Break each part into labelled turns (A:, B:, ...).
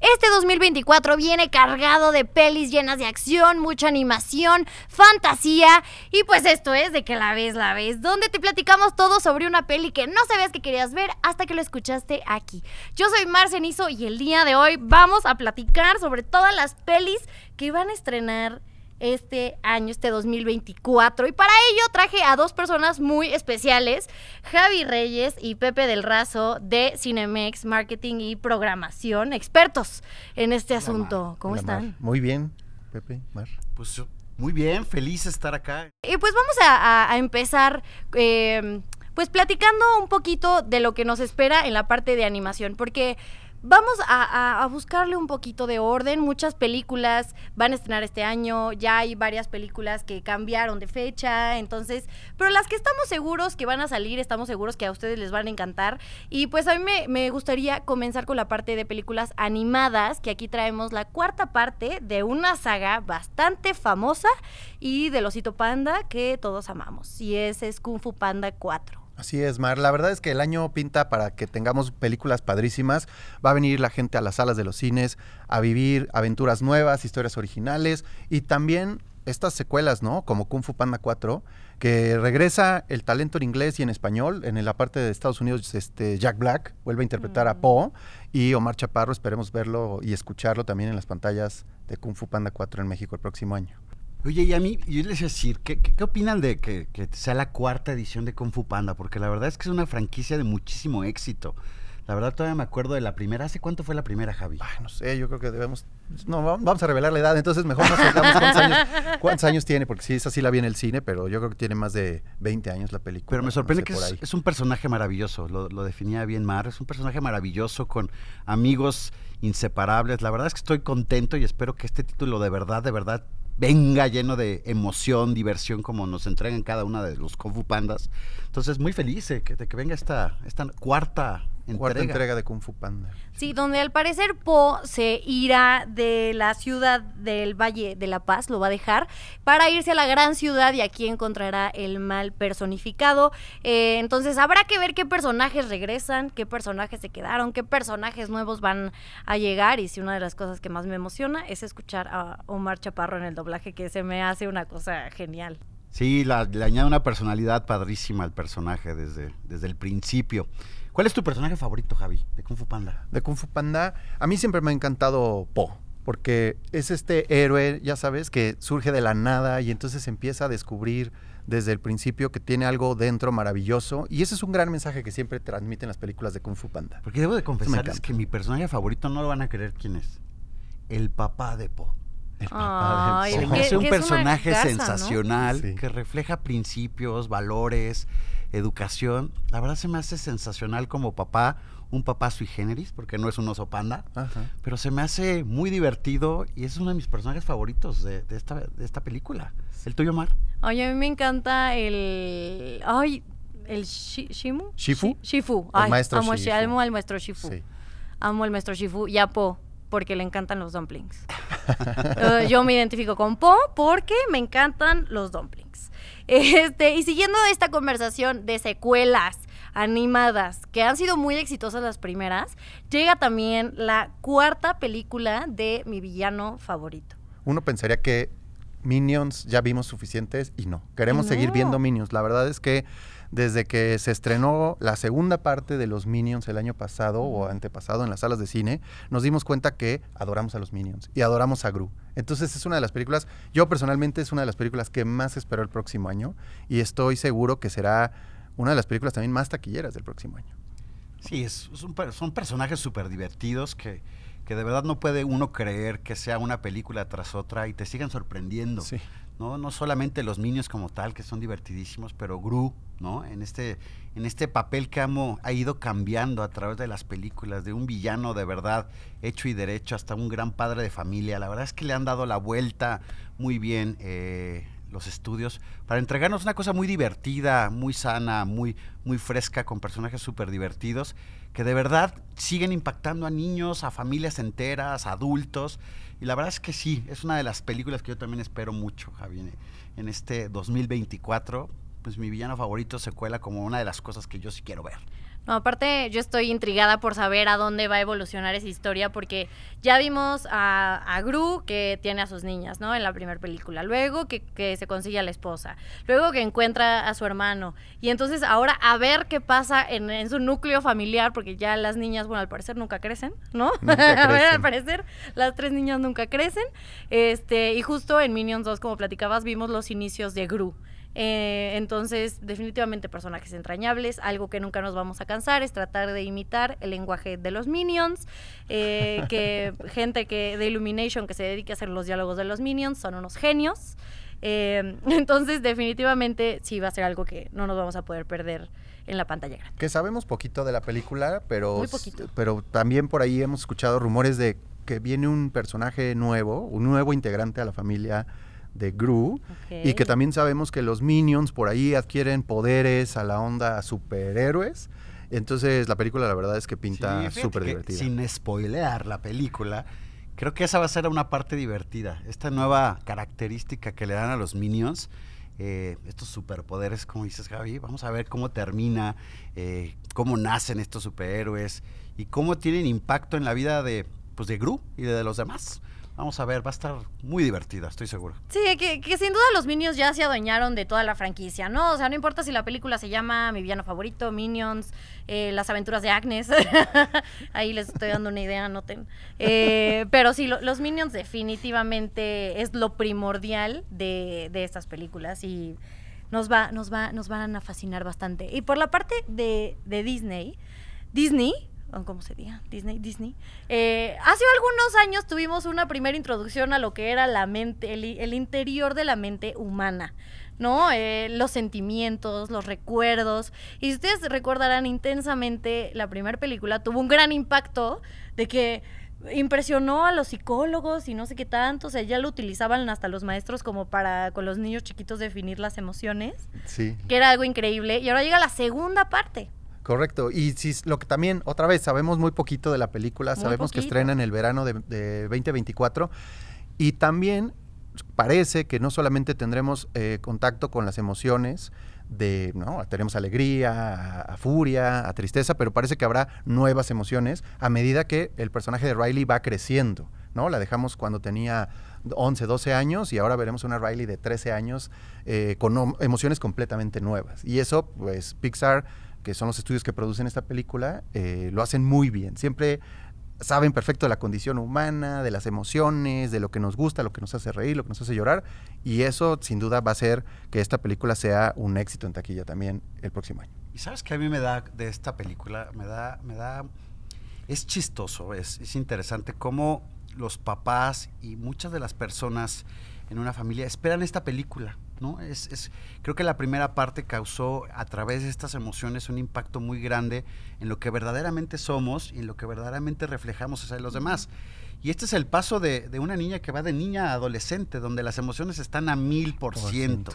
A: Este 2024 viene cargado de pelis llenas de acción, mucha animación, fantasía y pues esto es de que la ves, la ves, donde te platicamos todo sobre una peli que no sabías que querías ver hasta que lo escuchaste aquí. Yo soy Marcenizo y el día de hoy vamos a platicar sobre todas las pelis que van a estrenar este año, este 2024. Y para ello traje a dos personas muy especiales, Javi Reyes y Pepe del Razo de Cinemex Marketing y Programación, expertos en este asunto. ¿Cómo están?
B: Mar. Muy bien, Pepe, Mar.
C: Pues muy bien, feliz de estar acá.
A: Y pues vamos a, a- a empezar, eh, pues platicando un poquito de lo que nos espera en la parte de animación, porque vamos a, buscarle un poquito de orden. Muchas películas van a estrenar este año, ya hay varias películas que cambiaron de fecha, entonces, pero las que estamos seguros que van a salir, estamos seguros que a ustedes les van a encantar. Y pues a mí me, me gustaría comenzar con la parte de películas animadas, que aquí traemos la cuarta parte de una saga bastante famosa y del osito panda que todos amamos. Y ese es Kung Fu Panda 4.
B: Así es, Mar. La verdad es que el año pinta para que tengamos películas padrísimas. Va a venir la gente a las salas de los cines a vivir aventuras nuevas, historias originales y también estas secuelas, ¿no? Como Kung Fu Panda 4, que regresa el talento en inglés y en español. En la parte de Estados Unidos, este, Jack Black vuelve a interpretar a
A: Mm.
B: Poe y Omar Chaparro. Esperemos verlo y escucharlo también en las pantallas de Kung Fu Panda 4 en México el próximo año.
C: Oye, y a mí, yo les decir, ¿qué, qué, qué opinan de que, que sea la cuarta edición de Kung Fu Panda? Porque la verdad es que es una franquicia de muchísimo éxito. La verdad todavía me acuerdo de la primera. ¿Hace cuánto fue la primera, Javi?
B: Ay, no sé, yo creo que debemos. No, va- vamos a revelar la edad, entonces mejor nos soltamos cuántos años, cuántos años tiene, porque sí, esa sí la vi en el cine, pero yo creo que tiene más de 20 años la película.
C: Pero me
B: no
C: sorprende
B: sé,
C: que es un personaje maravilloso, lo, lo definía bien Mar, es un personaje maravilloso con amigos inseparables. La verdad es que estoy contento y espero que este título de verdad, de verdad venga lleno de emoción, diversión como nos entregan cada una de los Kung Fu Pandas. Entonces muy feliz eh, de que venga esta, esta cuarta entrega.
B: Cuarta entrega de Kung Fu Panda.
A: Sí, donde al parecer Po se irá de la ciudad del Valle de la Paz, lo va a dejar, para irse a la gran ciudad y aquí encontrará el mal personificado. Eh, entonces habrá que ver qué personajes regresan, qué personajes se quedaron, qué personajes nuevos van a llegar. Y si una de las cosas que más me emociona es escuchar a Omar Chaparro en el doblaje, que se me hace una cosa genial.
C: Sí, la- le añade una personalidad padrísima al personaje desde, desde el principio. ¿Cuál es tu personaje favorito, Javi, de Kung Fu Panda?
B: De Kung Fu Panda, a mí siempre me ha encantado Po, porque es este héroe, ya sabes, que surge de la nada y entonces empieza a descubrir desde el principio que tiene algo dentro maravilloso, y ese es un gran mensaje que siempre transmiten las películas de Kung Fu Panda.
C: Porque debo de confesarles que mi personaje favorito no lo van a creer quién es. El papá de Po.
B: El
A: Ay,
B: de Po.
A: que-
C: un
A: es una
C: personaje
A: casa, ¿no?
C: sensacional
B: Sí.
C: que refleja principios, valores, educación. La verdad se me hace sensacional como papá, un papá sui generis, porque no es un oso panda,
B: Ajá.
C: pero se me hace muy divertido y es uno de mis personajes favoritos de, de esta, de esta película. ¿El tuyo, Mar?
A: Ay, a mí me encanta el. Ay, el Shi- Shimu.
B: ¿Shifu?
A: Shi- Shifu.
B: El
A: Ay,
B: maestro
A: amo,
B: Shifu.
A: amo al maestro Shifu.
B: Sí.
A: Amo al maestro Shifu y a Po, porque le encantan los dumplings. Yo me identifico con Po porque me encantan los dumplings. Este, y siguiendo esta conversación de secuelas animadas que han sido muy exitosas las primeras, llega también la cuarta película de mi villano favorito.
B: Uno pensaría que Minions ya vimos suficientes y no. Queremos seguir viendo Minions. La verdad es que desde que se estrenó la segunda parte de los Minions el año pasado o antepasado en las salas de cine, nos dimos cuenta que adoramos a los Minions y adoramos a Gru. Entonces es una de las películas, yo personalmente es una de las películas que más espero el próximo año y estoy seguro que será una de las películas también más taquilleras del próximo año.
C: Sí, es, per- son personajes súper divertidos que, que de verdad no puede uno creer que sea una película tras otra y te sigan sorprendiendo.
B: Sí.
C: ¿no? No solamente los niños como tal, que son divertidísimos, pero Gru, ¿no? En este, en este papel que amo, ha ido cambiando a través de las películas, de un villano de verdad hecho y derecho hasta un gran padre de familia. La verdad es que le han dado la vuelta muy bien eh, los estudios para entregarnos una cosa muy divertida, muy sana, muy, muy fresca, con personajes súper divertidos, que de verdad siguen impactando a niños, a familias enteras, a adultos. Y la verdad es que sí, es una de las películas que yo también espero mucho, Javi, en- este 2024. Pues mi villano favorito se cuela como una de las cosas que yo sí quiero ver.
A: No, aparte yo estoy intrigada por saber a dónde va a evolucionar esa historia porque ya vimos a, a Gru que tiene a sus niñas, ¿no? En la primera película. Luego que, que, se consigue a la esposa. Luego que encuentra a su hermano. Y entonces ahora a ver qué pasa en, en su núcleo familiar porque ya las niñas, bueno, al parecer nunca crecen, ¿no?
B: Nunca crecen.
A: a ver, al parecer las tres niñas nunca crecen. Este, y justo en Minions 2, como platicabas, vimos los inicios de Gru. Eh, entonces, definitivamente personajes entrañables. Algo que nunca nos vamos a cansar es tratar de imitar el lenguaje de los Minions. Eh, que gente que de Illumination que se dedique a hacer los diálogos de los Minions son unos genios. Eh, entonces, definitivamente sí va a ser algo que no nos vamos a poder perder en la pantalla grande.
B: Que sabemos poquito de la película, pero,
A: Muy poquito.
B: pero también por ahí hemos escuchado rumores de que viene un personaje nuevo, un nuevo integrante a la familia de Gru y que también sabemos que los Minions por ahí adquieren poderes a la onda superhéroes. Entonces la película la verdad es que pinta súper divertida.
C: Sin spoilear la película, creo que esa va a ser una parte divertida. Esta nueva característica que le dan a los Minions, eh, estos superpoderes, como dices Javi, vamos a ver cómo termina, eh, cómo nacen estos superhéroes y cómo tienen impacto en la vida de, pues, de Gru y de los demás. Vamos a ver, va a estar muy divertida, estoy seguro.
A: Sí, que, sin duda los Minions ya se adueñaron de toda la franquicia, ¿no? O sea, no importa si la película se llama Mi villano favorito, Minions, eh, Las aventuras de Agnes. Ahí les estoy dando una idea, noten. Eh, pero sí, lo- los Minions definitivamente es lo primordial de, de estas películas y nos, va, nos, va, nos van a fascinar bastante. Y por la parte de, de Disney, Disney, ¿cómo se diga? Disney, Disney. Eh, hace algunos años tuvimos una primera introducción a lo que era la mente, el, el interior de la mente humana, ¿no? Eh, los sentimientos, los recuerdos. Y si ustedes recordarán intensamente, la primera película tuvo un gran impacto de que impresionó a los psicólogos y no sé qué tanto, o sea, ya lo utilizaban hasta los maestros como para con los niños chiquitos definir las emociones,
B: Sí,
A: que era algo increíble, y ahora llega la segunda parte.
B: Correcto. Y si lo que también, otra vez, sabemos muy poquito de la película,
A: Muy
B: sabemos que estrena en el verano de, de 2024 y también parece que no solamente tendremos eh, contacto con las emociones de, ¿no? Tenemos alegría, a, a furia, a tristeza, pero parece que habrá nuevas emociones a medida que el personaje de Riley va creciendo, ¿no? La dejamos cuando tenía 11, 12 años y ahora veremos una Riley de 13 años eh, con emociones completamente nuevas. Y eso, pues, Pixar, que son los estudios que producen esta película, eh, lo hacen muy bien. Siempre saben perfecto de la condición humana, de las emociones, de lo que nos gusta, lo que nos hace reír, lo que nos hace llorar. Y eso, sin duda, va a hacer que esta película sea un éxito en taquilla también el próximo año.
C: Y sabes que a mí me da de esta película, me da, me da, es chistoso, es, es interesante cómo los papás y muchas de las personas en una familia esperan esta película, ¿no? Es, es, creo que la primera parte causó a través de estas emociones un impacto muy grande en lo que verdaderamente somos y en lo que verdaderamente reflejamos hacia los demás. Y este es el paso de, de una niña que va de niña a adolescente, donde las emociones están a mil por ciento.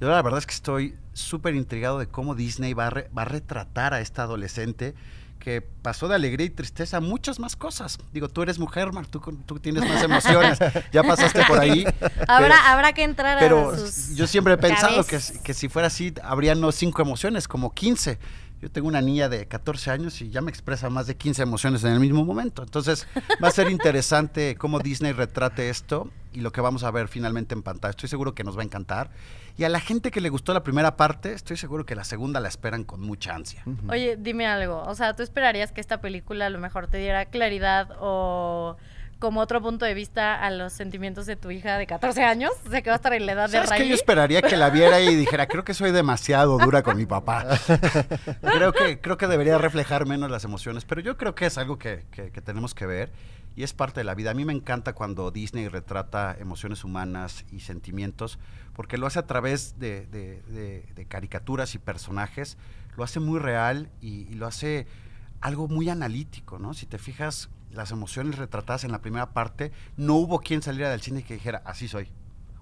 C: Yo la verdad es que estoy súper intrigado de cómo Disney va a, re- va a retratar a esta adolescente que pasó de alegría y tristeza a muchas más cosas. Digo, tú eres mujer, Mar, tú, tú tienes más emociones, ya pasaste por ahí.
A: Habrá, habrá que entrar
C: Pero
A: a sus
C: yo siempre he pensado que,
A: cabezas.
C: que si fuera así, habría no cinco emociones, como 15. Yo tengo una niña de 14 años y ya me expresa más de 15 emociones en el mismo momento. Entonces, va a ser interesante cómo Disney retrate esto y lo que vamos a ver finalmente en pantalla. Estoy seguro que nos va a encantar. Y a la gente que le gustó la primera parte, estoy seguro que la segunda la esperan con mucha ansia.
A: Oye, dime algo. O sea, ¿tú esperarías que esta película a lo mejor te diera claridad o como otro punto de vista a los sentimientos de tu hija de 14 años? O sea, que va a estar en la edad de
C: ¿Sabes qué?
A: Riley.
C: Yo esperaría que la viera y dijera, creo que soy demasiado dura con mi papá. creo, que, creo que debería reflejar menos las emociones, pero yo creo que es algo que, que- que tenemos que ver y es parte de la vida. A mí me encanta cuando Disney retrata emociones humanas y sentimientos, porque lo hace a través de, de- de- de caricaturas y personajes, lo hace muy real y, y lo hace algo muy analítico, ¿no? Si te fijas, las emociones retratadas en la primera parte, no hubo quien saliera del cine que dijera, así soy,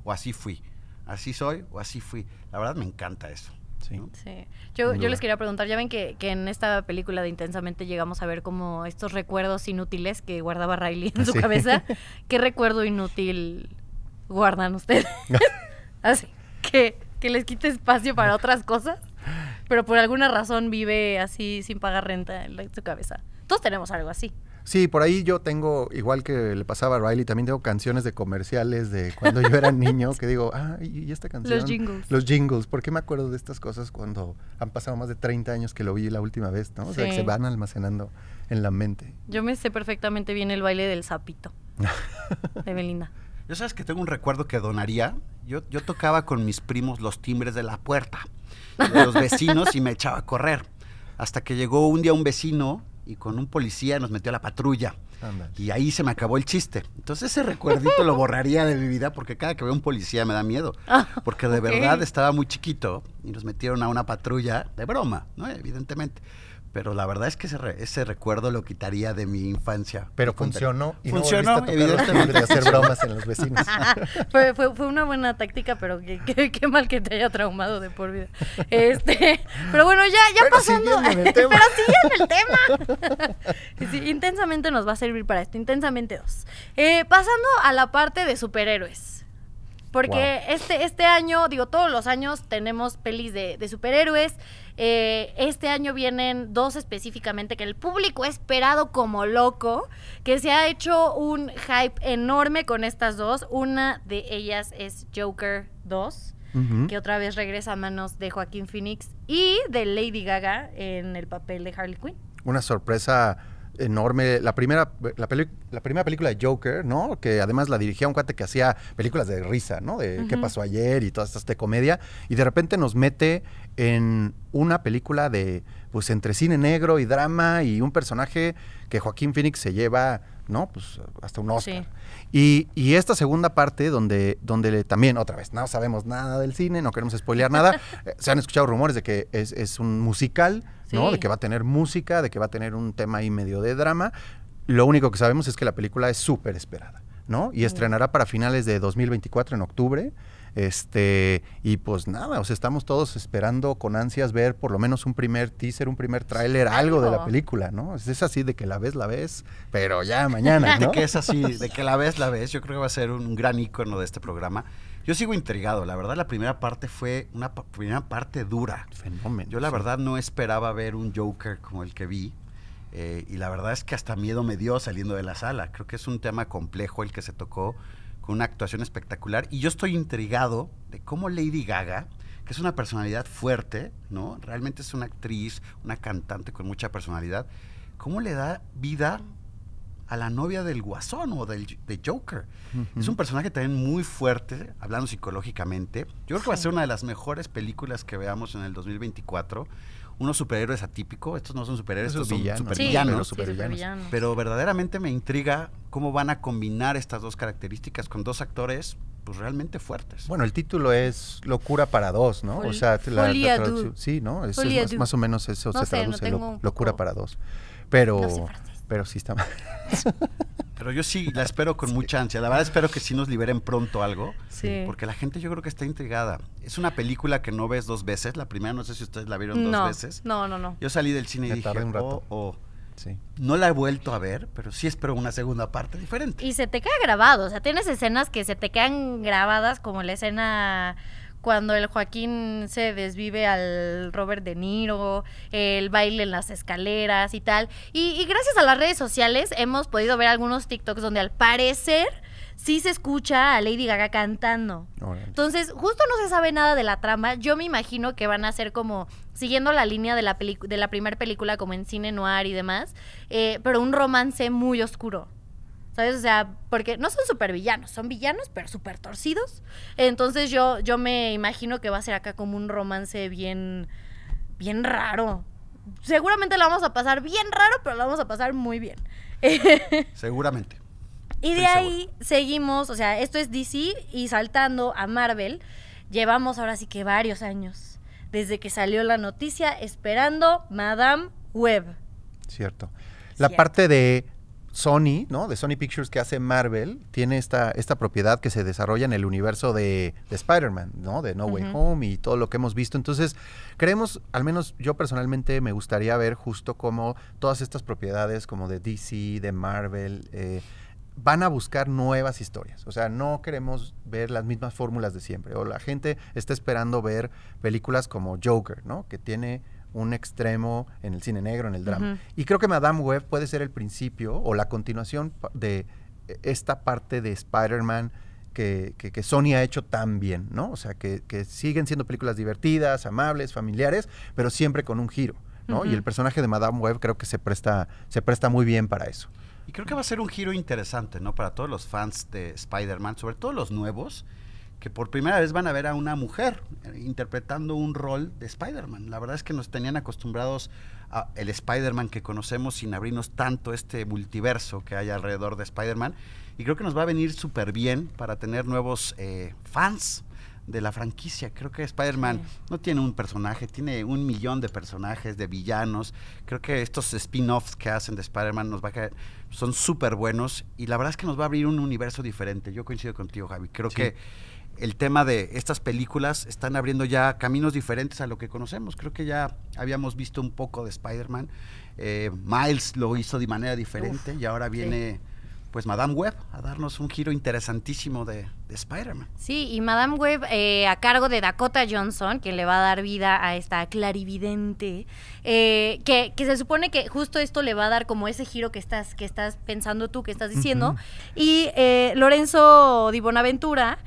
C: o así fui, así soy, o así fui. La verdad me encanta eso.
B: Sí.
C: ¿no?
A: Sí. Yo, les quería preguntar, ya ven que, que en esta película de Intensamente llegamos a ver como estos recuerdos inútiles que guardaba Riley en su
B: Sí.
A: cabeza. ¿Qué recuerdo inútil guardan ustedes? Así, que, que les quite espacio para otras cosas. pero por alguna razón vive así sin pagar renta en su cabeza. Todos tenemos algo así.
B: Sí, por ahí yo tengo, igual que le pasaba a Riley, también tengo canciones de comerciales de cuando yo era niño que digo, ah, y y esta canción.
A: Los jingles.
B: Los jingles. ¿Por qué me acuerdo de estas cosas cuando han pasado más de 30 años que lo vi la última vez, ¿no? O sea, que se van almacenando en la mente.
A: Yo me sé perfectamente bien el baile del sapito de Belinda.
C: Yo sabes que tengo un recuerdo que donaría. Yo, yo tocaba con mis primos los timbres de la puerta de los vecinos y me echaba a correr. Hasta que llegó un día un vecino y con un policía nos metió a la patrulla. Y ahí se me acabó el chiste. Entonces ese recuerdito lo borraría de mi vida porque cada que veo un policía me da miedo.
A: Ah,
C: Porque de verdad estaba muy chiquito y nos metieron a una patrulla de broma, ¿no? Evidentemente. Pero la verdad es que ese, re- ese recuerdo lo quitaría de mi infancia.
B: Pero funcionó y
C: Funcionó,
B: no
C: evidentemente.
B: de hacer bromas en los vecinos.
A: fue, fue, fue una buena táctica, pero qué, qué- qué mal que te haya traumado de por vida. Este, pero bueno, ya, ya
B: Pero
A: pasando.
B: siguiendo en el tema.
A: pero siguiendo el tema. Sí, intensamente nos va a servir para esto. Intensamente dos. Eh, pasando a la parte de superhéroes. Porque este, este año, digo, todos los años tenemos pelis de, de superhéroes. Eh, este año vienen dos específicamente que el público ha esperado como loco, que se ha hecho un hype enorme con estas dos. Una de ellas es Joker 2,
B: Ujú.
A: que otra vez regresa a manos de Joaquín Phoenix, y de Lady Gaga en el papel de Harley Quinn.
B: Una sorpresa enorme. La primera, la, peli- la primera película de Joker, ¿no? Que además la dirigía un cuate que hacía películas de risa, ¿no? De qué pasó ayer y todas estas de comedia. Y de repente nos mete en una película de, pues, entre cine negro y drama y un personaje que Joaquín Phoenix se lleva, ¿no? Pues hasta un Oscar.
A: Sí.
B: Y, y esta segunda parte, donde, donde también, otra vez, no sabemos nada del cine, no queremos spoilear nada. eh, se han escuchado rumores de que es, es un musical, ¿no? De que va a tener música, de que va a tener un tema ahí medio de drama. Lo único que sabemos es que la película es súper esperada, ¿no? Y estrenará para finales de 2024, en octubre. Este, y pues nada, o sea, estamos todos esperando con ansias ver por lo menos un primer teaser, un primer tráiler, algo de la película, ¿no? Es así de que la ves, la ves, pero ya mañana,
C: De que es así, de que la ves, la ves. Yo creo que va a ser un gran icono de este programa. Yo sigo intrigado. La verdad, la primera parte fue una pa- primera parte dura.
B: Fenómeno.
C: Yo la verdad no esperaba ver un Joker como el que vi. eh, y la verdad es que hasta miedo me dio saliendo de la sala. Creo que es un tema complejo el que se tocó con una actuación espectacular. Y yo estoy intrigado de cómo Lady Gaga, que es una personalidad fuerte, ¿no? Realmente es una actriz, una cantante con mucha personalidad, cómo le da vida a la novia del guasón o del de Joker. Es un personaje también muy fuerte, hablando psicológicamente. Yo creo que va a ser una de las mejores películas que veamos en el 2024. Unos superhéroes atípicos, estos no son superhéroes, estos son
B: villanos.
A: Sí,
C: supervillanos.
A: Sí.
C: Pero verdaderamente me intriga cómo van a combinar estas dos características con dos actores pues realmente fuertes.
B: Bueno, el título es Locura para dos, ¿no? o sea, la, traducción-. Sí, ¿no? Es, más, o menos eso
A: No
B: se
A: sé, no
B: traduce, lo- Locura para dos. Pero,
A: No sé francés.
B: pero sí está mal.
C: Pero yo sí la espero con mucha ansia. La verdad espero que sí nos liberen pronto algo.
A: Sí.
C: Porque la gente yo creo que está intrigada. Es una película que no ves dos veces. La primera no sé si ustedes la vieron dos
A: no,
C: veces.
A: no, no, no.
C: Yo salí del cine y dije,
B: tardé un rato.
C: "Oh, oh".
B: Sí.
C: no la he vuelto a ver, pero sí espero una segunda parte diferente.
A: Y se te queda grabado, o sea, tienes escenas que se te quedan grabadas, como la escena cuando el Joaquín se desvive al Robert De Niro, el baile en las escaleras y tal. Y, y gracias a las redes sociales hemos podido ver algunos TikToks donde al parecer sí se escucha a Lady Gaga cantando. Entonces, justo no se sabe nada de la trama. Yo me imagino que van a ser como siguiendo la línea de la de la primera película, como en cine noir y demás, eh, pero un romance muy oscuro. ¿Sabes? O sea, porque no son super villanos, son villanos, pero súper torcidos. Entonces yo, yo me imagino que va a ser acá como un romance bien, bien raro. Seguramente lo vamos a pasar bien raro, pero lo vamos a pasar muy bien.
C: Seguramente.
A: Y de
C: Estoy
A: ahí seguimos, o sea, esto es DC y saltando a Marvel, llevamos ahora sí que varios años desde que salió la noticia esperando Madame Web.
B: Cierto. La
A: Cierto.
B: parte de Sony, ¿no? De Sony Pictures que hace Marvel, tiene esta, esta propiedad que se desarrolla en el universo de, de Spider-Man, ¿no? De No Way. Home y todo lo que hemos visto. Entonces, creemos, al menos yo personalmente me gustaría ver justo como todas estas propiedades como de DC, de Marvel, eh, van a buscar nuevas historias. O sea, no queremos ver las mismas fórmulas de siempre. O la gente está esperando ver películas como Joker, ¿no? Que tiene un extremo en el cine negro, en el drama. Y creo que Madame Web puede ser el principio o la continuación de esta parte de Spider-Man que, que- que Sony ha hecho tan bien, ¿no? O sea, que, que siguen siendo películas divertidas, amables, familiares, pero siempre con un giro, ¿no? Y el personaje de Madame Web creo que se presta, se presta muy bien para eso.
C: Y creo que va a ser un giro interesante, ¿no? Para todos los fans de Spider-Man, sobre todo los nuevos, que por primera vez van a ver a una mujer eh, interpretando un rol de Spider-Man. La verdad es que nos tenían acostumbrados a el Spider-Man que conocemos sin abrirnos tanto este multiverso que hay alrededor de Spider-Man. Y creo que nos va a venir súper bien para tener nuevos eh, fans de la franquicia. Creo que Spider-Man
A: Sí.
C: no tiene un personaje, tiene un millón de personajes, de villanos. Creo que estos spin-offs que hacen de Spider-Man nos va a caer, son súper buenos y la verdad es que nos va a abrir un universo diferente. Yo coincido contigo, Javi. Creo
B: Sí.
C: que el tema de estas películas están abriendo ya caminos diferentes a lo que conocemos. Creo que ya habíamos visto un poco de Spider-Man. Eh, Miles lo hizo de manera diferente y ahora viene pues Madame Web a darnos un giro interesantísimo de, de Spider-Man.
A: Sí, y Madame Web eh, a cargo de Dakota Johnson, quien le va a dar vida a esta clarividente, eh, que, que se supone que justo esto le va a dar como ese giro que estás, que estás pensando tú, que estás diciendo. Y eh, Lorenzo Di Bonaventura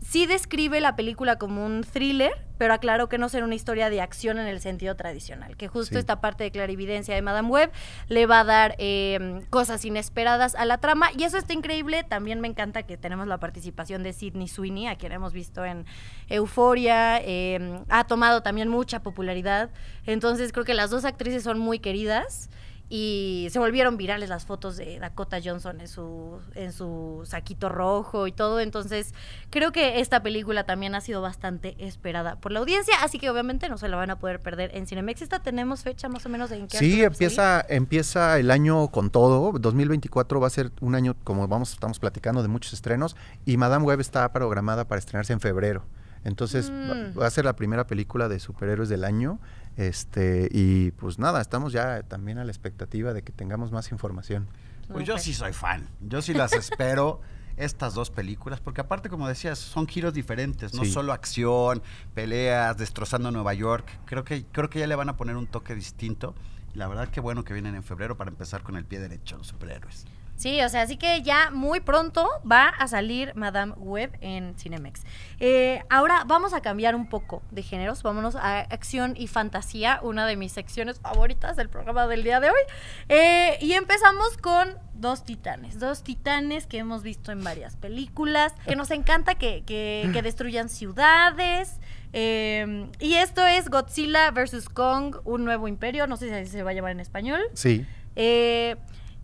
A: sí describe la película como un thriller, pero aclaró que no será una historia de acción en el sentido tradicional, que justo
B: Sí.
A: esta parte de clarividencia de Madame Web le va a dar eh, cosas inesperadas a la trama y eso está increíble. También me encanta que tenemos la participación de Sidney Sweeney, a quien hemos visto en Euforia, eh, ha tomado también mucha popularidad, entonces creo que las dos actrices son muy queridas. Y se volvieron virales las fotos de Dakota Johnson en su, en su saquito rojo y todo. Entonces, creo que esta película también ha sido bastante esperada por la audiencia. Así que obviamente no se la van a poder perder en Cinemex. ¿Esta tenemos fecha más o menos de en qué
B: Sí, empieza, empieza el año con todo. 2024 va a ser un año, como vamos, estamos platicando, de muchos estrenos. Y Madame Web está programada para estrenarse en febrero. Entonces va-
A: Mm.
B: va, a ser la primera película de superhéroes del año. Este, y pues nada, estamos ya también a la expectativa de que tengamos más información.
C: Pues yo sí soy fan. Yo sí las espero. Estas dos películas, porque aparte, como decías, son giros diferentes, no
B: Sí.
C: solo acción, peleas, destrozando Nueva York. Creo que, creo que ya le van a poner un toque distinto. Y la verdad que bueno que vienen en febrero para empezar con el pie derecho los superhéroes.
A: Sí, o sea, así que ya muy pronto va a salir Madame Web en Cinemex. Eh, ahora vamos a cambiar un poco de géneros. Vámonos a acción y fantasía, una de mis secciones favoritas del programa del día de hoy. Eh, y empezamos con dos titanes, dos titanes que hemos visto en varias películas, que nos encanta que, que- que destruyan ciudades. eh, y esto es Godzilla vs. Kong, un nuevo imperio, no sé si así se va a llamar en español.
B: Sí.
A: Eh,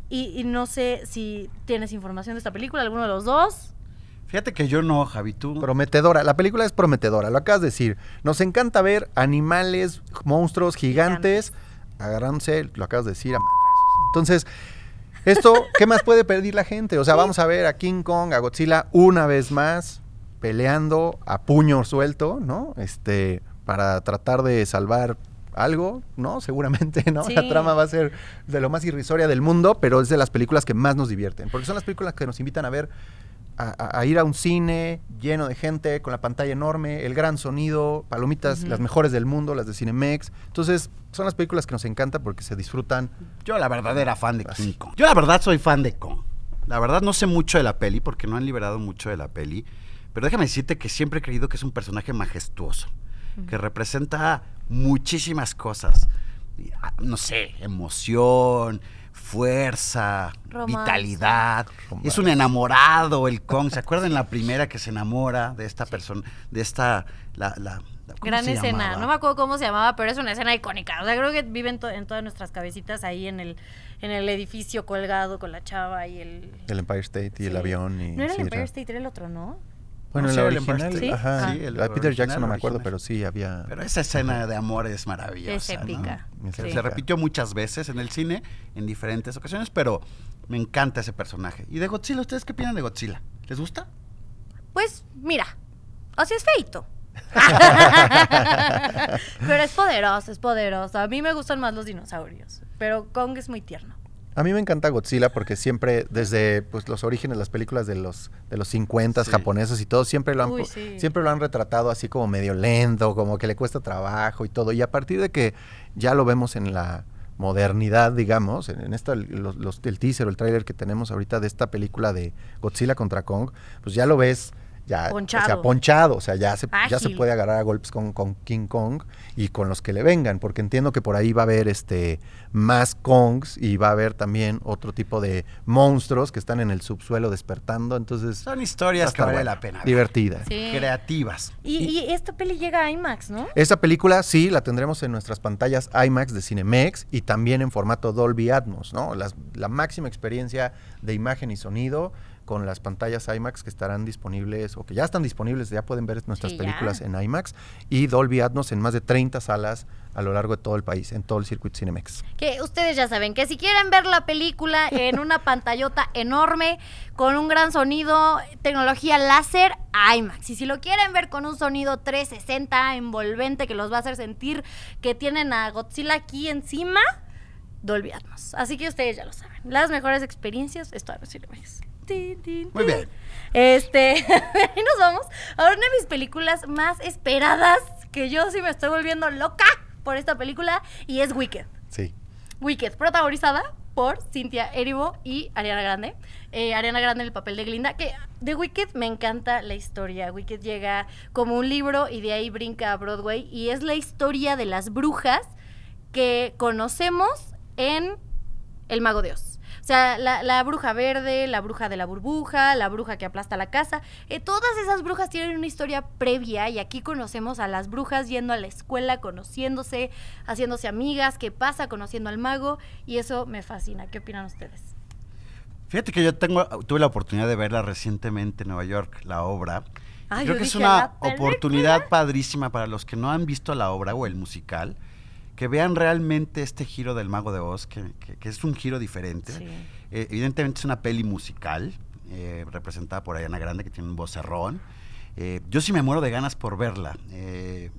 A: y, y no sé si tienes información de esta película, alguno de los dos.
C: Fíjate que yo no, Javi, tú.
B: Prometedora. La película es prometedora, lo acabas de decir. Nos encanta ver animales, monstruos gigantes, agarrándose, lo acabas de decir, a. Entonces, esto, ¿qué más puede pedir la gente? O sea, vamos a ver a King Kong, a Godzilla una vez más, peleando a puño suelto, ¿no? Este, para tratar de salvar algo, ¿no? Seguramente, ¿no?
A: Sí.
B: La trama va a ser de lo más irrisoria del mundo, pero es de las películas que más nos divierten, porque son las películas que nos invitan a ver a, a- a ir a un cine lleno de gente, con la pantalla enorme, el gran sonido, palomitas,
A: Ujú.
B: las mejores del mundo, las de Cinemex. Entonces, son las películas que nos encantan porque se disfrutan.
C: Yo la verdad era fan de. King Kong. Yo la verdad soy fan de Kong. La verdad no sé mucho de la peli porque no han liberado mucho de la peli. Pero déjame decirte que siempre he creído que es un personaje majestuoso. Que representa muchísimas cosas. Ah, No sé, emoción, fuerza,
A: Romance.
C: vitalidad.
B: Romance.
C: Es un enamorado el Kong. ¿Se acuerdan la primera que se enamora de esta persona, de esta, la, la- la- ¿cómo
A: Gran escena.
C: llamaba?
A: No me acuerdo cómo se llamaba, pero es una escena icónica. O sea, creo que vive en, to- en todas nuestras cabecitas ahí en el, en el edificio colgado con la chava y el.
B: El Empire State y el avión. Y,
A: No era el Empire
B: era-
A: State, era el otro, ¿no?
B: Bueno,
C: No, sí,
B: la original,
A: State.
B: ajá,
A: Sí,
C: el
B: la Peter
C: original,
B: Jackson no me acuerdo,
C: original.
B: pero sí había.
C: Pero esa escena de amor es maravillosa.
A: Es
C: ¿no?
A: épica.
B: Es
A: Sí.
C: Se repitió muchas veces en el cine, en diferentes ocasiones, pero me encanta ese personaje. ¿Y de Godzilla? ¿Ustedes qué opinan de Godzilla? ¿Les gusta?
A: Pues, mira, así es feito. pero es poderoso, es poderoso. A mí me gustan más los dinosaurios, pero Kong es muy tierno.
B: A mí me encanta Godzilla porque siempre, desde pues, los orígenes, las películas de los, de los 50
C: Sí.
B: japoneses y todo, siempre lo, han,
A: Uy,
B: po-
A: sí.
B: siempre lo han retratado así como medio lento, como que le cuesta trabajo y todo. Y a partir de que ya lo vemos en la modernidad, digamos, en, en esta, los, los- el teaser o el tráiler que tenemos ahorita de esta película de Godzilla contra Kong, pues ya lo ves ya, o sea,
A: Ponchado.
B: ponchado, o sea, ya se, ya se puede agarrar a golpes con, con King Kong y con los que le vengan, porque entiendo que por ahí va a haber este más Kongs y va a haber también otro tipo de monstruos que están en el subsuelo despertando, entonces
C: Son historias que vale la pena. ver.
B: divertida.
A: Sí.
C: Creativas.
A: Y, y esta peli llega a IMAX, ¿no?
B: Esta película sí la tendremos en nuestras pantallas IMAX de Cinemex y también en formato Dolby Atmos, ¿no? Las- la máxima experiencia de imagen y sonido con las pantallas IMAX que estarán disponibles o que ya están disponibles, ya pueden ver nuestras
A: Sí, ya.
B: películas en IMAX y Dolby Atmos en más de 30 salas a lo largo de todo el país, en todo el circuito Cinemex.
A: Que ustedes ya saben que si quieren ver la película en una pantallota enorme, con un gran sonido, tecnología láser, IMAX. Y si lo quieren ver con un sonido 360 envolvente que los va a hacer sentir que tienen a Godzilla aquí encima, Dolby Atmos. Así que ustedes ya lo saben. Las mejores experiencias están en Cinemex. Tin, tin,
C: Muy bien.
A: Este, ahí nos vamos a una de mis películas más esperadas, que yo sí me estoy volviendo loca por esta película, y es Wicked.
B: Sí.
A: Wicked, protagonizada por Cynthia Erivo y Ariana Grande. Eh, Ariana Grande en el papel de Glinda, que de Wicked me encanta la historia. Wicked llega como un libro y de ahí brinca a Broadway y es la historia de las brujas que conocemos en El Mago de Oz. O sea, la, la bruja verde, la bruja de la burbuja, la bruja que aplasta la casa. eh, todas esas brujas tienen una historia previa y aquí conocemos a las brujas yendo a la escuela, conociéndose, haciéndose amigas, qué pasa, conociendo al mago y eso me fascina. ¿Qué opinan ustedes?
C: Fíjate que yo tengo, tuve la oportunidad de verla recientemente en Nueva York, la obra.
A: Ay,
C: Creo que es una
A: "La película".
C: oportunidad padrísima para los que no han visto la obra o el musical, que vean realmente este giro del Mago de Oz, que, que- que es un giro diferente.
A: Sí.
C: Eh, evidentemente es una peli musical, eh, representada por Ariana Grande, que tiene un vocerrón. Eh, yo sí me muero de ganas por verla. Eh,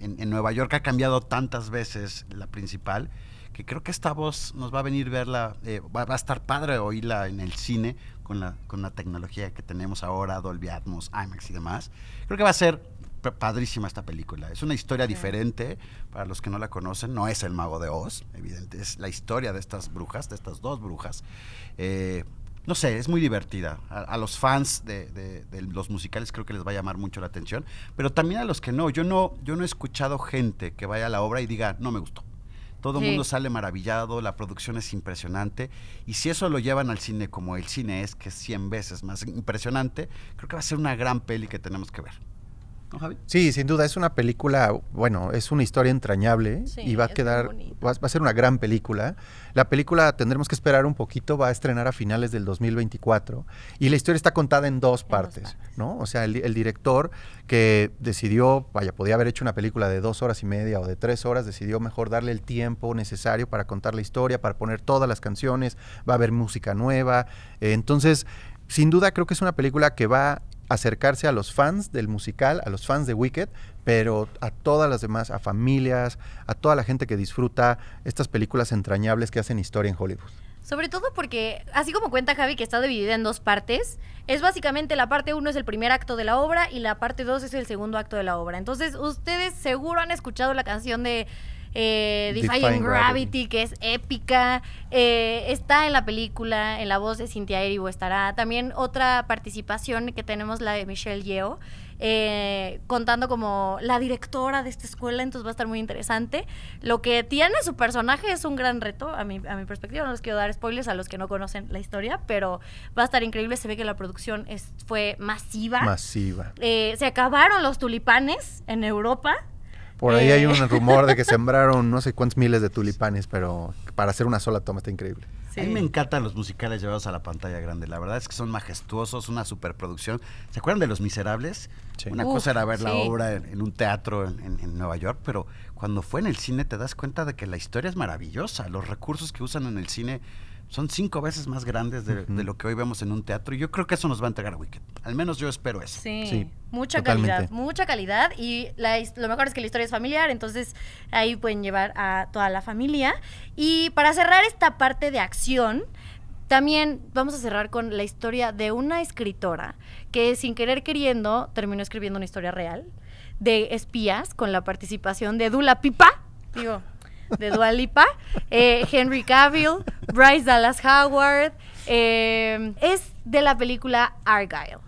C: en, en Nueva York ha cambiado tantas veces la principal, que creo que esta voz nos va a venir verla, va, va a estar padre oírla en el cine con la, con la tecnología que tenemos ahora, Dolby Atmos, IMAX y demás. Creo que va a ser padrísima esta película. Es una historia diferente para los que no la conocen. No es el mago de Oz, evidente. Es la historia de estas brujas, de estas dos brujas. Eh, no sé, es muy divertida. A, a los fans de, de- de los musicales creo que les va a llamar mucho la atención, pero también a los que no. Yo no, yo no he escuchado gente que vaya a la obra y diga, no me gustó. Todo el
A: Sí.
C: mundo sale maravillado, la producción es impresionante. Y si eso lo llevan al cine como el cine es, que es 100 veces más impresionante, creo que va a ser una gran peli que tenemos que ver. ¿No, Javi?
B: Sí, sin duda, es una película, bueno, es una historia entrañable
A: Sí,
B: y va a quedar, va, a- va a ser una gran película. La película tendremos que esperar un poquito, va a estrenar a finales del 2024 y la historia está contada en dos
A: En dos
B: partes,
A: partes.
B: ¿no? O sea, el, el director que decidió, vaya, podía haber hecho una película de dos horas y media o de tres horas, decidió mejor darle el tiempo necesario para contar la historia, para poner todas las canciones, va a haber música nueva. eh, entonces, sin duda creo que es una película que va a acercarse a los fans del musical, a los fans de Wicked, pero a todas las demás, a familias, a toda la gente que disfruta estas películas entrañables que hacen historia en Hollywood.
A: Sobre todo porque, así como cuenta Javi que está dividida en dos partes, es básicamente la parte 1 es el primer acto de la obra y la parte 2 es el segundo acto de la obra. Entonces, ustedes seguro han escuchado la canción de eh, Defying,
B: Defying
A: Gravity,
B: Gravity.
A: que es épica. eh, está en la película, en la voz de Cynthia Erivo estará. También otra participación que tenemos, la de Michelle Yeoh, eh, contando como la directora de esta escuela, entonces va a estar muy interesante. Lo que tiene su personaje es un gran reto, a mi, a mi perspectiva. No les quiero dar spoilers a los que no conocen la historia, pero va a estar increíble. Se ve que la producción es, fue masiva.
B: Masiva.
A: Eh, se acabaron los tulipanes en Europa.
B: Por ahí hay
A: Eh.
B: un rumor de que sembraron no sé cuántos miles de tulipanes, pero para hacer una sola toma está increíble.
C: A mí me encantan los musicales llevados a la pantalla grande. La verdad es que son majestuosos, una superproducción. ¿Se acuerdan de Los Miserables?
B: Sí.
C: Una
A: Uf,
C: cosa era ver la obra en, en un teatro en, en- en Nueva York, pero cuando fue en el cine te das cuenta de que la historia es maravillosa. Los recursos que usan en el cine son cinco veces más grandes de, de lo que hoy vemos en un teatro. Y yo creo que eso nos va a entregar Wicked. Al menos yo espero eso.
A: Sí,
B: Sí,
A: mucha
B: totalmente.
A: calidad, mucha calidad y la lo mejor es que la historia es familiar, entonces ahí pueden llevar a toda la familia. Y para cerrar esta parte de acción, también vamos a cerrar con la historia de una escritora que sin querer queriendo terminó escribiendo una historia real de espías con la participación de Dula Pipa, digo, de Dua Lipa, eh, Henry Cavill, Bryce Dallas Howard, eh, es de la película Argyle.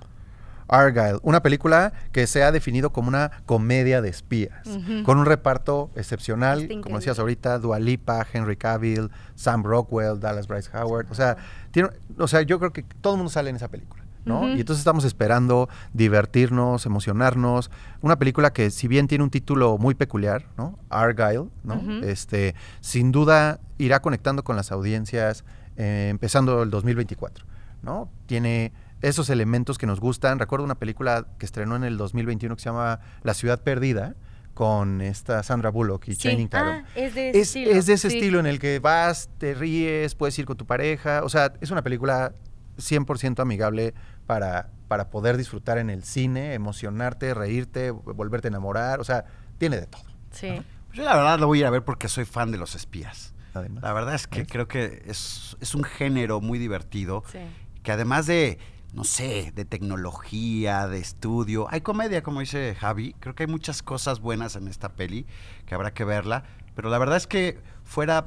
B: Argyle, una película que se ha definido como una comedia de espías, con un reparto excepcional, como decías ahorita, Dua Lipa, Henry Cavill, Sam Rockwell, Dallas Bryce Howard, o sea, tiene, o sea, yo creo que todo el mundo sale en esa película, Y entonces estamos esperando divertirnos, emocionarnos, una película que si bien tiene un título muy peculiar, ¿no? Argyle, ¿no? Este, sin duda irá conectando con las audiencias eh, empezando el 2024, ¿no? Tiene esos elementos que nos gustan. Recuerdo una película que estrenó en el 2021 que se llama La ciudad perdida con esta Sandra Bullock y
A: Sí.
B: Channing Tatum.
A: Ah, es de ese
B: es,
A: estilo.
B: es de ese
A: sí.
B: estilo en el que vas, te ríes, puedes ir con tu pareja. O sea, es una película 100% amigable para, para poder disfrutar en el cine, emocionarte, reírte, volverte a enamorar. O sea, tiene de todo.
A: Sí.
C: Yo la verdad lo voy a ir a ver porque soy fan de los espías.
B: Además.
C: La verdad es que
B: ¿Ves?
C: creo que es, es un género muy divertido.
A: Sí.
C: que además de, no sé, de tecnología, de estudio, hay comedia, como dice Javi. Creo que hay muchas cosas buenas en esta peli que habrá que verla. Pero la verdad es que fuera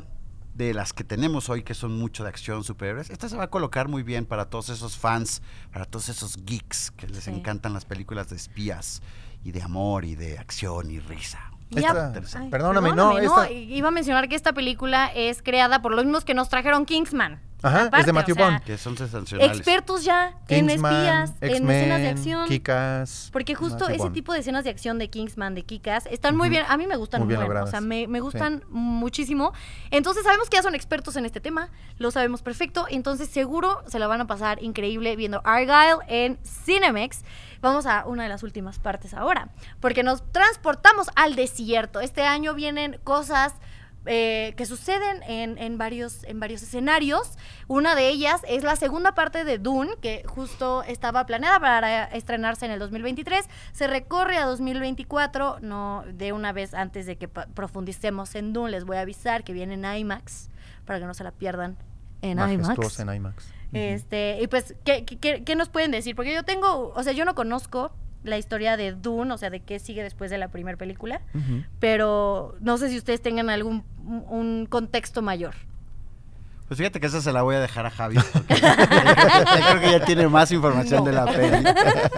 C: de las que tenemos hoy, que son mucho de acción, superhéroes, esta se va a colocar muy bien para todos esos fans, para todos esos geeks que les
A: Sí.
C: encantan las películas de espías y de amor y de acción y risa.
B: Esta-
C: Interesante.
A: Ay,
B: perdóname, no, esta-
A: Iba a mencionar que esta película es creada por los mismos que nos trajeron Kingsman.
B: Ajá, es de Matthew
A: o sea,
B: Bond.
C: Que son sensacionales.
A: Expertos ya en
B: Kingsman,
A: espías, en escenas de acción.
B: Kick-Ass,
A: Porque justo
B: Matthew
A: ese
B: Bond.
A: tipo de escenas de acción de Kingsman, de Kikas, están muy bien. A mí me gustan
B: Muy bien.
A: O sea, me, me
B: Sí.
A: gustan muchísimo. Entonces sabemos que ya son expertos en este tema, lo sabemos perfecto. Entonces seguro se la van a pasar increíble viendo Argyle en Cinemex. Vamos a una de las últimas partes ahora, porque nos transportamos al desierto. Este año vienen cosas eh, que suceden en, en varios, en varios escenarios. Una de ellas es la segunda parte de Dune, que justo estaba planeada para estrenarse en el 2023. Se recorre a 2024, no de una vez antes de que profundicemos en Dune. Les voy a avisar que viene en IMAX, para que no se la pierdan en IMAX.
B: En IMAX.
A: Este, y pues, ¿qué, qué- qué- qué nos pueden decir? Porque yo tengo, o sea, yo no conozco la historia de Dune, o sea, de qué sigue después de la primera película, pero no sé si ustedes tengan algún un- contexto mayor.
C: Pues fíjate que esa se la voy a dejar a Javi. porque yo creo que ya tiene más información de la peli.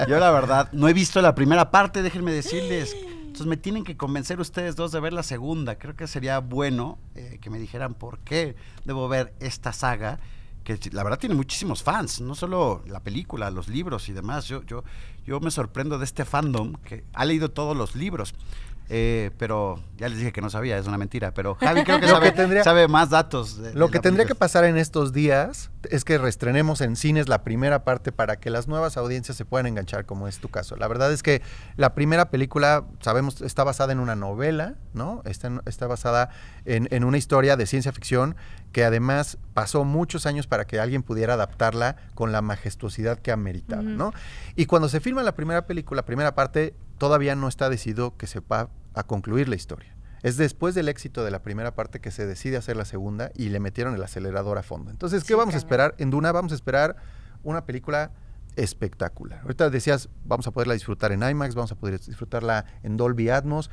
C: Yo la verdad no he visto la primera parte, déjenme decirles. Entonces me tienen que convencer ustedes dos de ver la segunda. Creo que sería bueno eh, que me dijeran por qué debo ver esta saga que la verdad tiene muchísimos fans, no solo la película, los libros y demás. Yo, yo, yo me sorprendo de este fandom que ha leído todos los libros. Eh, pero ya les dije que no sabía, es una mentira. Pero Javi creo que sabe,
B: que tendría-
C: sabe más datos. de-
B: Lo
C: de
B: que tendría que pasar en estos días es que reestrenemos en cines la primera parte para que las nuevas audiencias se puedan enganchar, como es tu caso. La verdad es que la primera película, sabemos, está basada en una novela, ¿no? Está, está basada en, en una historia de ciencia ficción que además pasó muchos años para que alguien pudiera adaptarla con la majestuosidad que ameritaba,
A: Ujú.
B: ¿no? Y cuando se filma la primera película, la primera parte, todavía no está decidido que se va a concluir la historia. Es después del éxito de la primera parte que se decide hacer la segunda y le metieron el acelerador a fondo. Entonces, ¿qué
A: Sí,
B: vamos a esperar? En Duna vamos a esperar una película espectacular. Ahorita decías, vamos a poderla disfrutar en IMAX, vamos a poder disfrutarla en Dolby Atmos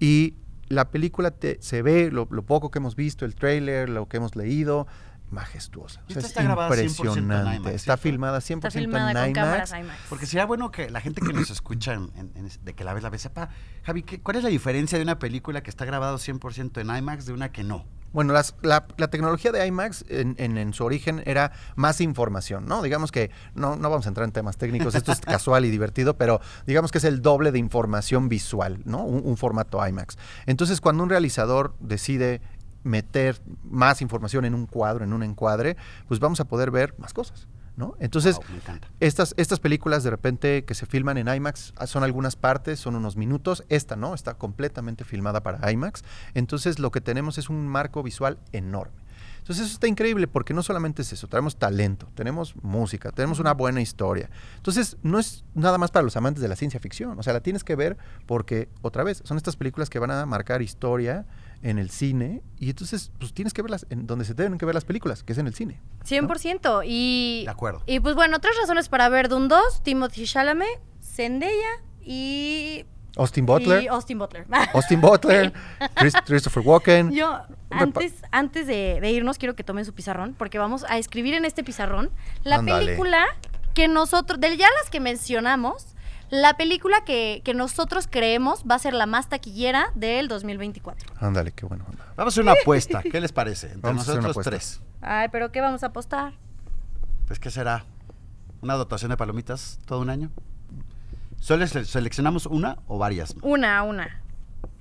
B: y la película te- se ve, lo, lo poco que hemos visto, el tráiler, lo que hemos leído, majestuosa. O sea,
C: esta
B: es
C: está grabada 100% en
B: impresionante.
C: IMAX,
B: está filmada 100%
A: Está filmada
B: en
A: con
B: IMAX.
A: cámaras IMAX.
C: Porque sería bueno que la gente que nos escucha, en- en- en- de que la vez la vez sepa, Javi, ¿qué- ¿cuál es la diferencia de una película que está grabado 100% en IMAX de una que no?
B: Bueno, las- la, la tecnología de IMAX en, en- en su origen era más información, ¿no? Digamos que no, no vamos a entrar en temas técnicos, esto es casual y divertido, pero digamos que es el doble de información visual, ¿no? Un, un formato IMAX. Entonces, cuando un realizador decide meter más información en un cuadro, en un encuadre, pues vamos a poder ver más cosas, ¿no? Entonces,
C: Wow,
B: estas, estas películas de repente que se filman en IMAX ah, son algunas partes, son unos minutos. Esta no, está completamente filmada para IMAX. Entonces lo que tenemos es un marco visual enorme. Entonces eso está increíble porque no solamente es eso, tenemos talento, tenemos música, tenemos una buena historia. Entonces no es nada más para los amantes de la ciencia ficción, o sea, la tienes que ver porque, otra vez, son estas películas que van a marcar historia en el cine y entonces pues tienes que verlas en donde se deben que ver las películas, que es en el cine.
A: 100%. Y,
C: De acuerdo.
A: y pues bueno, tres razones para ver Dune 2, Timothy Chalamet, Zendaya y...
B: Austin Butler,
A: y Austin Butler.
B: Austin Butler, Chris- Christopher Walken.
A: Yo, antes, antes de, de irnos, quiero que tomen su pizarrón, porque vamos a escribir en este pizarrón la película que nosotros, de ya las que mencionamos, la película que, que nosotros creemos va a ser la más taquillera del 2024.
B: Ándale, qué bueno. anda.
C: Vamos a hacer una apuesta. ¿Qué les parece? Entre
B: Vamos a hacer una
C: nosotros
B: apuesta.
C: tres.
A: Ay, pero ¿qué vamos a apostar?
C: Pues, ¿qué será? ¿Una dotación de palomitas todo un año? ¿Solo se- seleccionamos una o varias?
A: Una, una.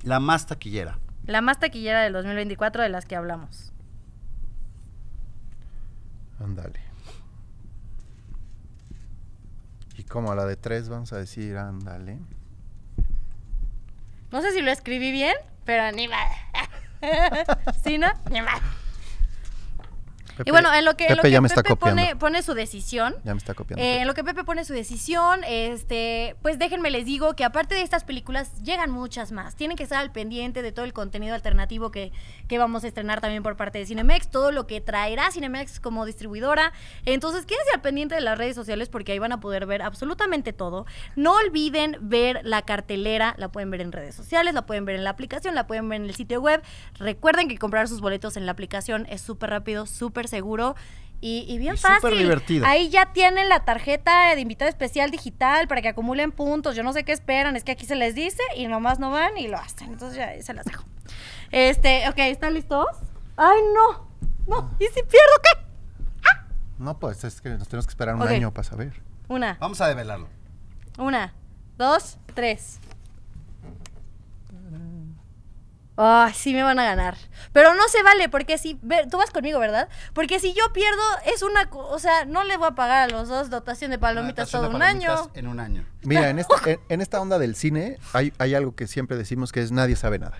C: La más taquillera.
A: La más taquillera del 2024 de las que hablamos.
B: Ándale. Y como la de tres vamos a decir, ándale.
A: No sé si lo escribí bien, pero ni más. ¿Sí, no? Ni más.
B: Pepe-
A: Y bueno, en lo que, en lo
B: Pepe
A: que
B: ya me está
A: Pepe pone, pone su decisión,
B: Ya me está copiando.
A: Eh, en lo que Pepe pone su decisión, este, pues déjenme les digo que aparte de estas películas llegan muchas más. Tienen que estar al pendiente de todo el contenido alternativo que, que vamos a estrenar también por parte de Cinemex, todo lo que traerá Cinemex como distribuidora. Entonces quédense al pendiente de las redes sociales porque ahí van a poder ver absolutamente todo. No olviden ver la cartelera, la pueden ver en redes sociales, la pueden ver en la aplicación, la pueden ver en el sitio web. Recuerden que comprar sus boletos en la aplicación es súper rápido, súper seguro. Y, y bien
C: Y súper
A: fácil.
C: divertido.
A: Ahí ya tienen la tarjeta de invitado especial digital para que acumulen puntos. Yo no sé qué esperan, es que aquí se les dice y nomás no van y lo hacen. Entonces ya se las dejo. Este, ok, ¿están listos? Ay, no. No, ¿y si pierdo qué?
B: No, pues es que nos tenemos que esperar un año para saber.
A: Una,
C: Vamos a develarlo.
A: una, dos, tres. Ay, sí me van a ganar. Pero no se vale, porque si. ve- Tú vas conmigo, ¿verdad? Porque si yo pierdo, es una. co- O sea, no le voy a pagar a los dos dotación de palomitas
C: Dotación
A: todo
C: de
A: un
C: palomitas
A: año.
C: En un año.
B: Mira, en esta, en, en esta onda del cine hay, hay algo que siempre decimos que es nadie sabe nada.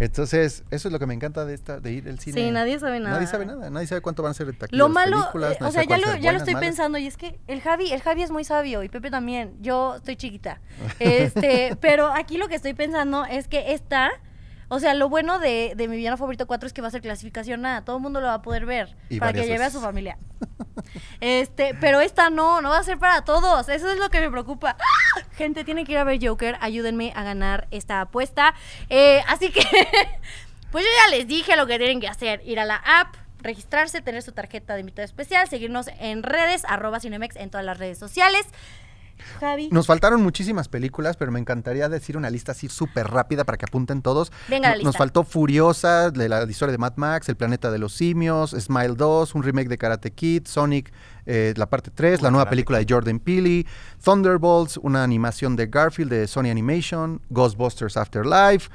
B: Entonces, eso es lo que me encanta de esta de ir al cine.
A: Sí, nadie sabe nada.
B: Nadie sabe nada, nadie sabe cuánto van a ser de taquilla
A: Lo malo,
B: películas,
A: eh, o sea, ya lo, estoy
B: malas.
A: pensando y es que el Javi, el Javi es muy sabio y Pepe también. Yo estoy chiquita. Este, pero aquí lo que estoy pensando es que esta, o sea, lo bueno de, de mi villano favorito 4 es que va a ser clasificación A, todo el mundo lo va a poder ver
B: Y
A: para que
B: varias
A: lleve a
B: veces.
A: su familia. Este, pero esta no, no va a ser para todos. Eso es lo que me preocupa. ¡Ah! Gente, tienen que ir a ver Joker. Ayúdenme a ganar esta apuesta. Eh, así que, pues yo ya les dije lo que tienen que hacer. Ir a la app, registrarse, tener su tarjeta de invitado especial, seguirnos en redes, arroba Cinemex en todas las redes sociales. Javi.
B: Nos faltaron muchísimas películas, pero me encantaría decir una lista así súper rápida para que apunten todos.
A: Venga la
B: No- Nos faltó Furiosa, de la historia de Mad Max, El planeta de los simios, Smile 2, un remake de Karate Kid, Sonic, eh, la parte 3, la nueva
C: Karate
B: película de Jordan Peele, Thunderbolts, una animación de Garfield de Sony Animation, Ghostbusters Afterlife,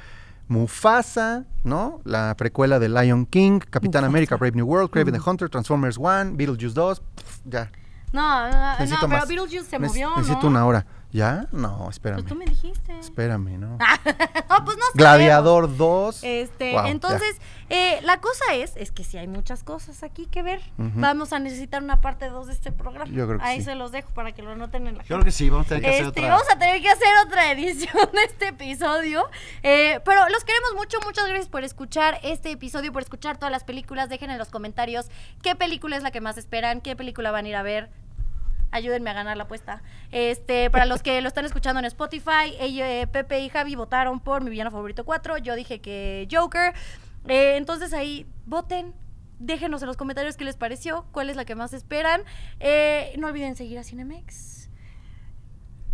B: Mufasa, ¿no? La precuela de Lion King, Capitán América, Brave New World, Craven the Hunter, Transformers 1, Beetlejuice 2, pf, ya.
A: No, no, no, pero. Beetlejuice se movió,
B: Necesito
A: ¿no?
B: una hora. ¿Ya? No, espérame.
A: Pues tú me dijiste.
B: Espérame, ¿no?
A: no, pues no sabemos.
B: Gladiador 2.
A: Este,
B: Wow,
A: entonces, eh, la cosa es, es que si hay muchas cosas aquí que ver, vamos a necesitar una parte 2 de este programa.
B: Yo creo que
A: Ahí
B: sí.
A: se los dejo para que lo anoten en la
C: Yo creo que sí, vamos a tener que hacer
A: Este,
C: otra.
A: Vamos a tener que hacer otra edición de este episodio. Eh, pero los queremos mucho. Muchas gracias por escuchar este episodio, por escuchar todas las películas. Dejen en los comentarios qué película es la que más esperan, qué película van a ir a ver. Ayúdenme a ganar la apuesta. Este, para los que lo están escuchando en Spotify, Pepe y Javi votaron por mi villano favorito 4. Yo dije que Joker. Eh, entonces ahí voten. Déjenos en los comentarios qué les pareció, cuál es la que más esperan. Eh, no olviden seguir a Cinemex.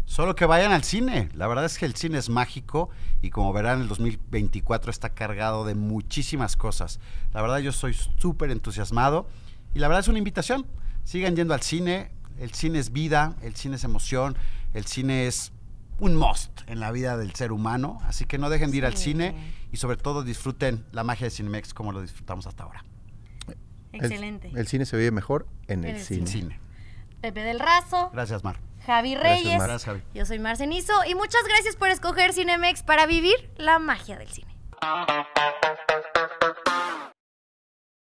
C: Solo que vayan al cine. La verdad es que el cine es mágico y como verán, el 2024 está cargado de muchísimas cosas. La verdad yo soy súper entusiasmado y la verdad es una invitación. Sigan yendo al cine. El cine es vida, el cine es emoción, el cine es un must en la vida del ser humano. Así que no dejen de ir al cine y sobre todo disfruten la magia de Cinemex como lo disfrutamos hasta ahora.
B: El-
A: Excelente.
B: El, cine se vive mejor en
A: En
B: el,
C: el cine.
A: Pepe del Razo,
C: Gracias, Mar.
A: Javi
B: Gracias,
A: Reyes.
B: Mar.
C: Gracias, Javi.
A: Yo soy Marcenizo y muchas gracias por escoger Cinemex para vivir la magia del cine.